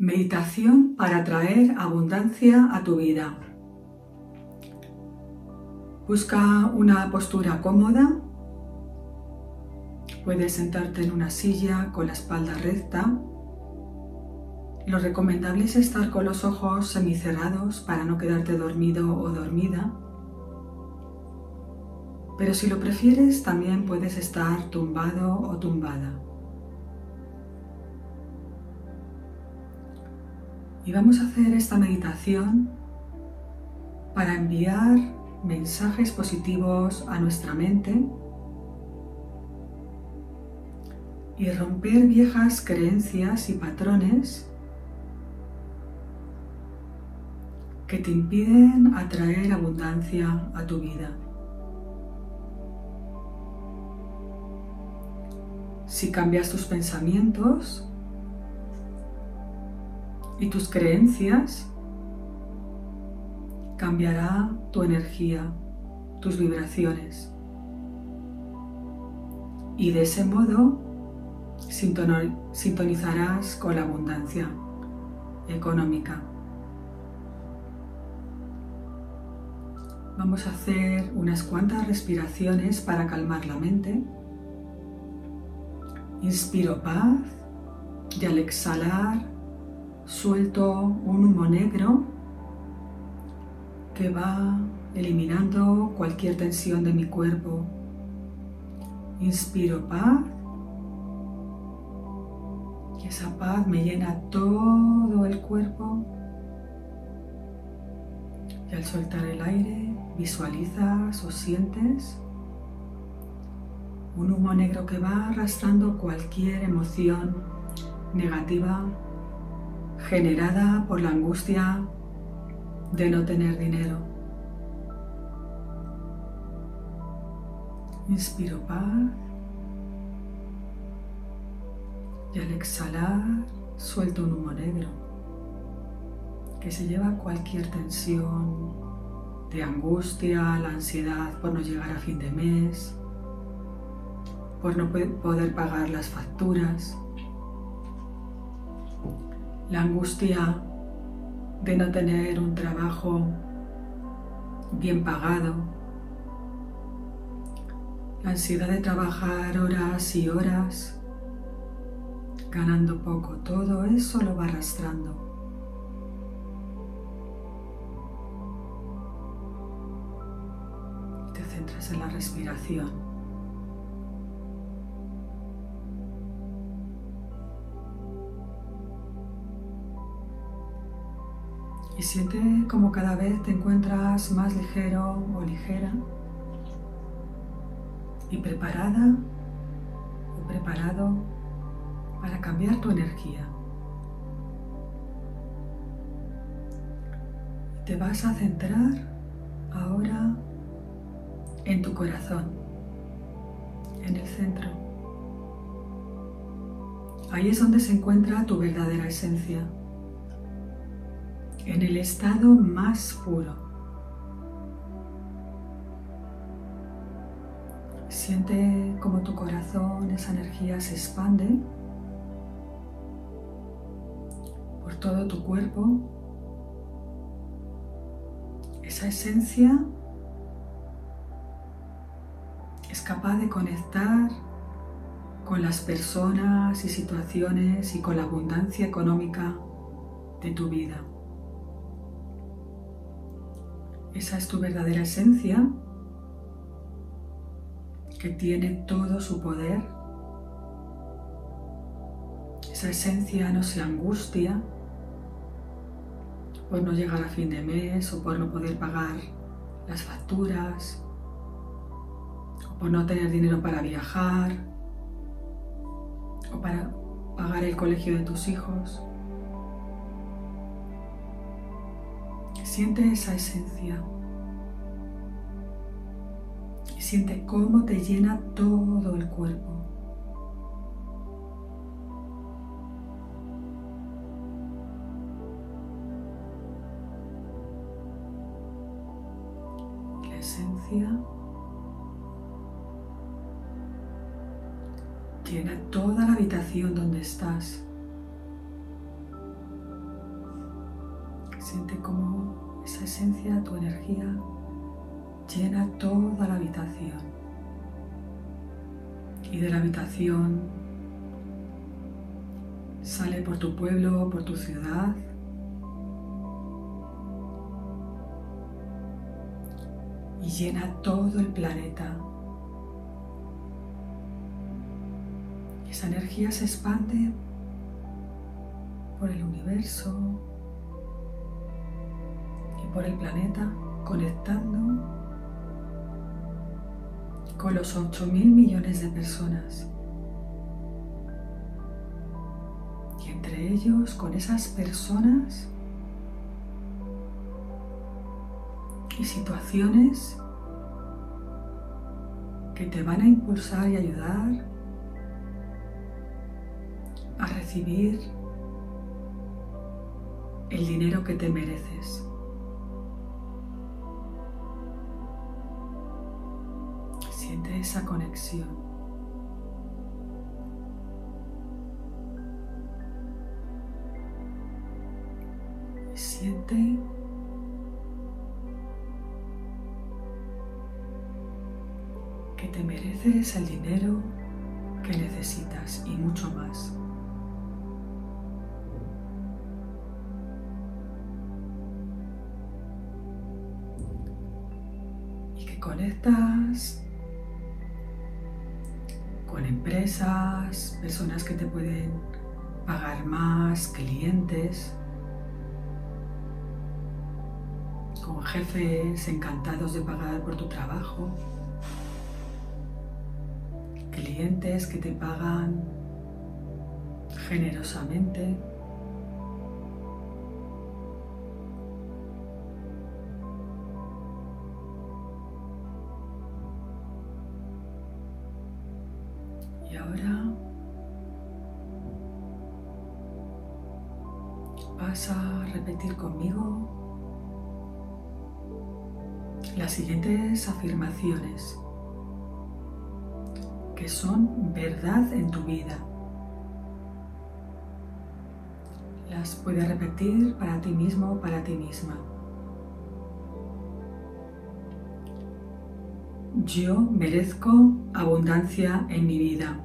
Meditación para traer abundancia a tu vida. Busca una postura cómoda. Puedes sentarte en una silla con la espalda recta. Lo recomendable es estar con los ojos semicerrados para no quedarte dormido o dormida. Pero si lo prefieres, también puedes estar tumbado o tumbada. Y vamos a hacer esta meditación para enviar mensajes positivos a nuestra mente y romper viejas creencias y patrones que te impiden atraer abundancia a tu vida. Si cambias tus pensamientos, y tus creencias, cambiará tu energía, tus vibraciones. Y de ese modo sintonizarás con la abundancia económica. Vamos a hacer unas cuantas respiraciones para calmar la mente. Inspiro paz y al exhalar suelto un humo negro que va eliminando cualquier tensión de mi cuerpo. Inspiro paz y esa paz me llena todo el cuerpo. Y al soltar el aire visualizas o sientes un humo negro que va arrastrando cualquier emoción negativa generada por la angustia de no tener dinero. Inspiro paz y al exhalar suelto un humo negro que se lleva cualquier tensión de angustia, la ansiedad por no llegar a fin de mes, por no poder pagar las facturas, la angustia de no tener un trabajo bien pagado, la ansiedad de trabajar horas y horas ganando poco, todo eso lo va arrastrando. Te centras en la respiración. Y siente como cada vez te encuentras más ligero o ligera y preparada o preparado para cambiar tu energía. Te vas a centrar ahora en tu corazón, en el centro. Ahí es donde se encuentra tu verdadera esencia en el estado más puro. Siente como tu corazón, esa energía se expande por todo tu cuerpo. Esa esencia es capaz de conectar con las personas y situaciones y con la abundancia económica de tu vida. Esa es tu verdadera esencia que tiene todo su poder. Esa esencia no se angustia por no llegar a fin de mes o por no poder pagar las facturas o por no tener dinero para viajar o para pagar el colegio de tus hijos. Siente esa esencia. Y siente cómo te llena todo el cuerpo. Sale por tu pueblo, por tu ciudad. Y llena todo el planeta. Esa energía se expande por el universo y por el planeta, conectando con los 8 mil millones de personas. Y entre ellos, con esas personas y situaciones que te van a impulsar y ayudar a recibir el dinero que te mereces. Esa conexión. Siente que te mereces el dinero que necesitas y mucho más. conectas con empresas, personas que te pueden pagar más, clientes, con jefes encantados de pagar por tu trabajo, clientes que te pagan generosamente. Que son verdad en tu vida. Las puedes repetir para ti mismo o para ti misma. Yo merezco abundancia en mi vida.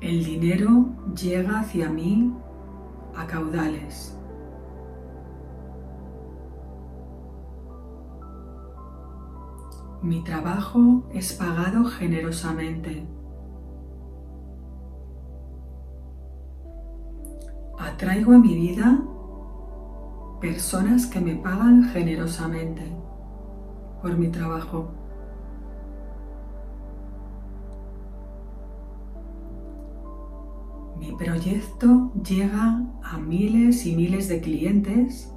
El dinero llega hacia mí a caudales. Mi trabajo es pagado generosamente. Atraigo a mi vida personas que me pagan generosamente por mi trabajo. Mi proyecto llega a miles y miles de clientes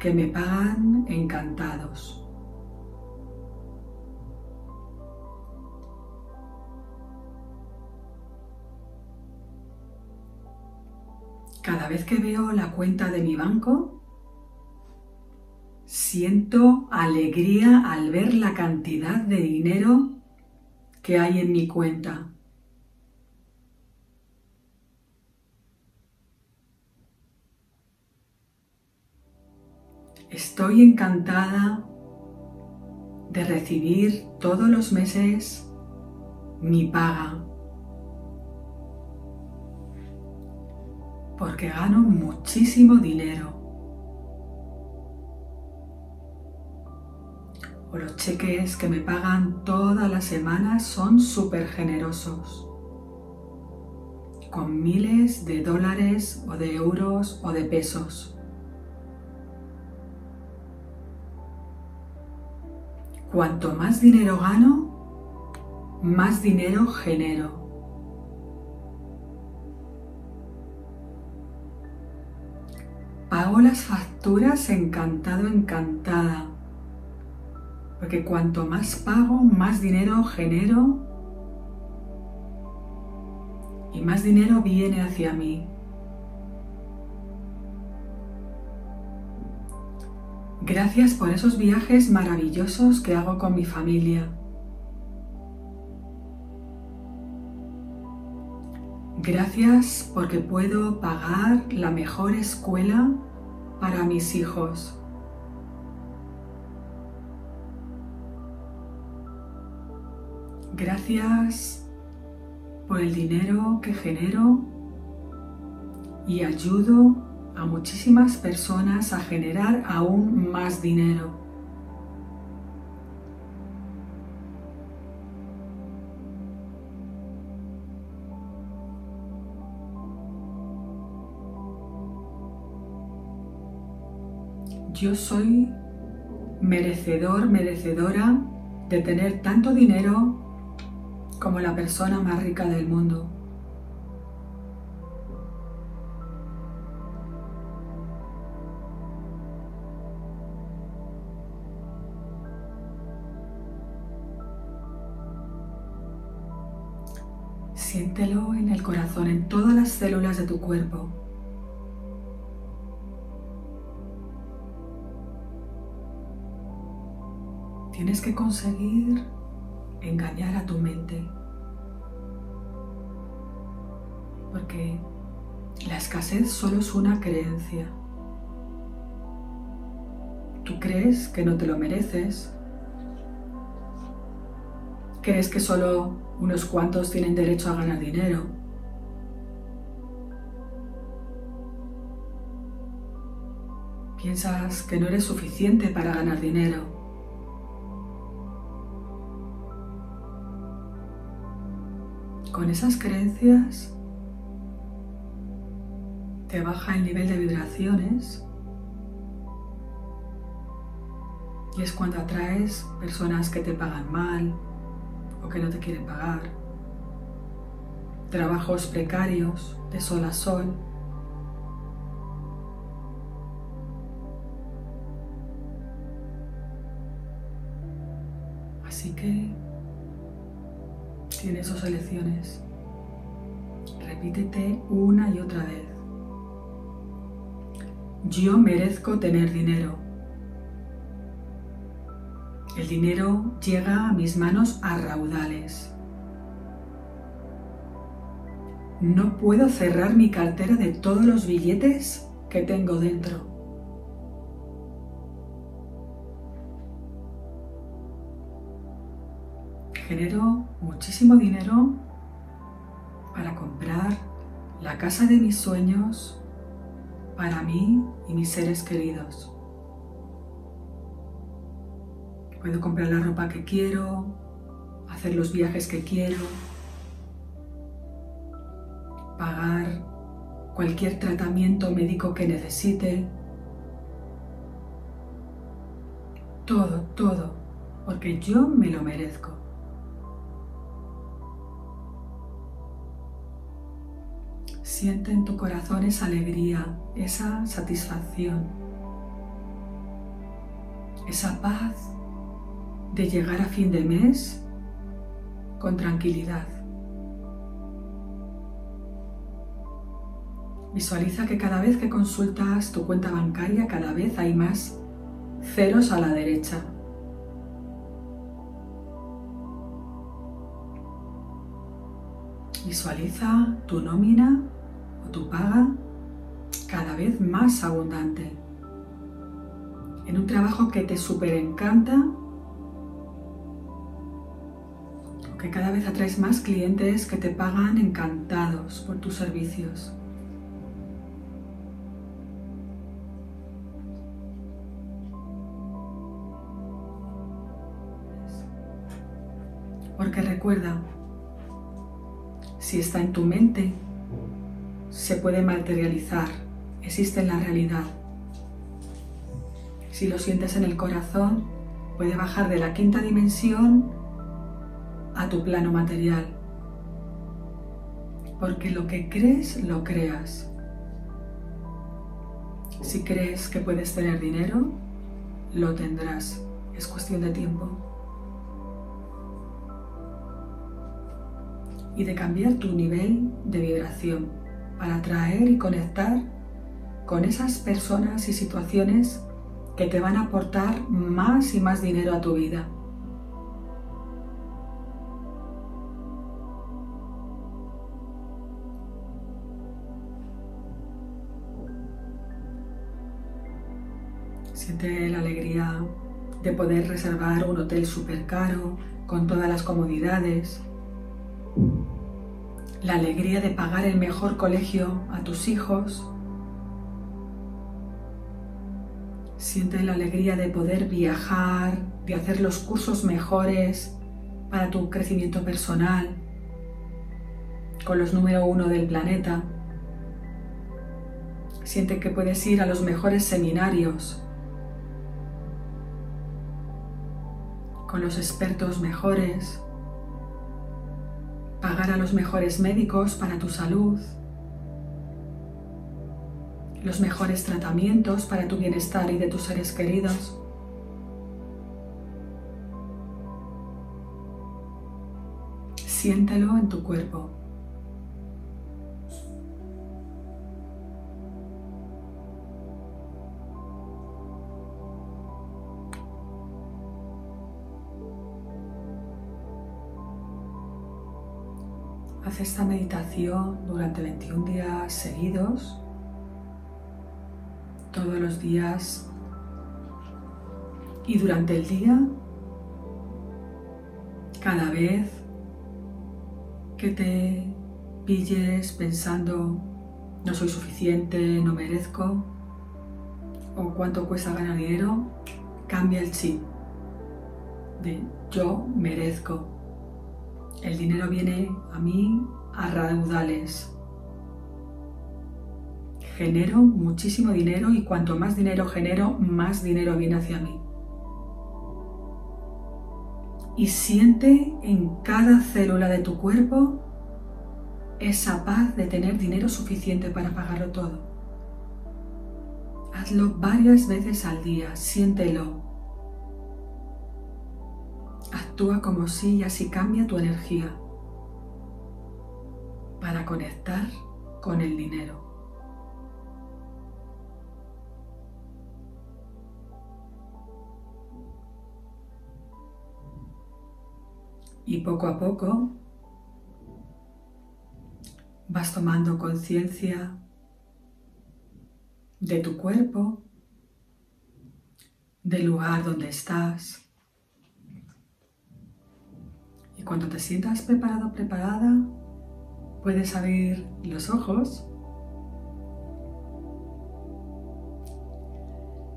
que me pagan encantados. Cada vez que veo la cuenta de mi banco, siento alegría al ver la cantidad de dinero que hay en mi cuenta. Estoy encantada de recibir todos los meses mi paga. Porque gano muchísimo dinero. O los cheques que me pagan todas las semanas son súper generosos. Con miles de dólares o de euros o de pesos. Cuanto más dinero gano, más dinero genero. Las facturas encantado, encantada. Porque cuanto más pago, más dinero genero y más dinero viene hacia mí. Gracias por esos viajes maravillosos que hago con mi familia. Gracias porque puedo pagar la mejor escuela para mis hijos. Gracias por el dinero que genero y ayudo a muchísimas personas a generar aún más dinero. Yo soy merecedor, merecedora de tener tanto dinero como la persona más rica del mundo. Siéntelo en el corazón, en todas las células de tu cuerpo. Tienes que conseguir engañar a tu mente. Porque la escasez solo es una creencia. Tú crees que no te lo mereces. Crees que solo unos cuantos tienen derecho a ganar dinero. Piensas que no eres suficiente para ganar dinero. Con esas creencias te baja el nivel de vibraciones y es cuando atraes personas que te pagan mal o que no te quieren pagar, trabajos precarios de sol a sol. Así que Tienes dos elecciones. Repítete una y otra vez. Yo merezco tener dinero. El dinero llega a mis manos a raudales. No puedo cerrar mi cartera de todos los billetes que tengo dentro. Genero muchísimo dinero para comprar la casa de mis sueños para mí y mis seres queridos. Puedo comprar la ropa que quiero, hacer los viajes que quiero, pagar cualquier tratamiento médico que necesite. Todo, todo, porque yo me lo merezco. Siente en tu corazón esa alegría, esa satisfacción, esa paz de llegar a fin de mes con tranquilidad. Visualiza que cada vez que consultas tu cuenta bancaria, cada vez hay más ceros a la derecha. Visualiza tu nómina tu paga cada vez más abundante. En un trabajo que te súper encanta, que cada vez atraes más clientes que te pagan encantados por tus servicios. Porque recuerda, si está en tu mente, se puede materializar, existe en la realidad. Si lo sientes en el corazón, puede bajar de la quinta dimensión a tu plano material. Porque lo que crees, lo creas. Si crees que puedes tener dinero, lo tendrás. Es cuestión de tiempo. Y de cambiar tu nivel de vibración para atraer y conectar con esas personas y situaciones que te van a aportar más y más dinero a tu vida. Siente la alegría de poder reservar un hotel súper caro, con todas las comodidades, la alegría de pagar el mejor colegio a tus hijos. Siente la alegría de poder viajar, de hacer los cursos mejores para tu crecimiento personal con los número uno del planeta. Siente que puedes ir a los mejores seminarios con los expertos mejores, pagar a los mejores médicos para tu salud, los mejores tratamientos para tu bienestar y de tus seres queridos. Siéntelo en tu cuerpo. Haz esta meditación durante 21 días seguidos, todos los días. Y durante el día, cada vez que te pilles pensando no soy suficiente, no merezco o cuánto cuesta ganar dinero, cambia el chip de yo merezco el dinero viene a mí a raudales. Genero muchísimo dinero y cuanto más dinero genero, más dinero viene hacia mí. Y siente en cada célula de tu cuerpo esa paz de tener dinero suficiente para pagarlo todo. Hazlo varias veces al día, siéntelo. Actúa como si y así cambia tu energía para conectar con el dinero. Y poco a poco vas tomando conciencia de tu cuerpo, del lugar donde estás, cuando te sientas preparado, preparada, puedes abrir los ojos.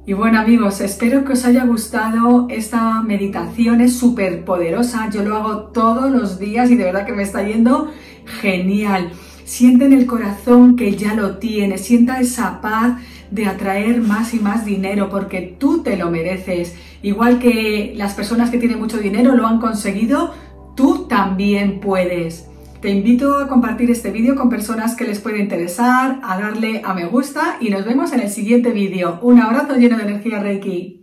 Y bueno amigos, espero que os haya gustado esta meditación, es súper poderosa, yo lo hago todos los días y de verdad que me está yendo genial. Siente en el corazón que ya lo tienes, sienta esa paz de atraer más y más dinero porque tú te lo mereces. Igual que las personas que tienen mucho dinero lo han conseguido, tú también puedes. Te invito a compartir este vídeo con personas que les puede interesar, a darle a me gusta y nos vemos en el siguiente vídeo. Un abrazo lleno de energía Reiki.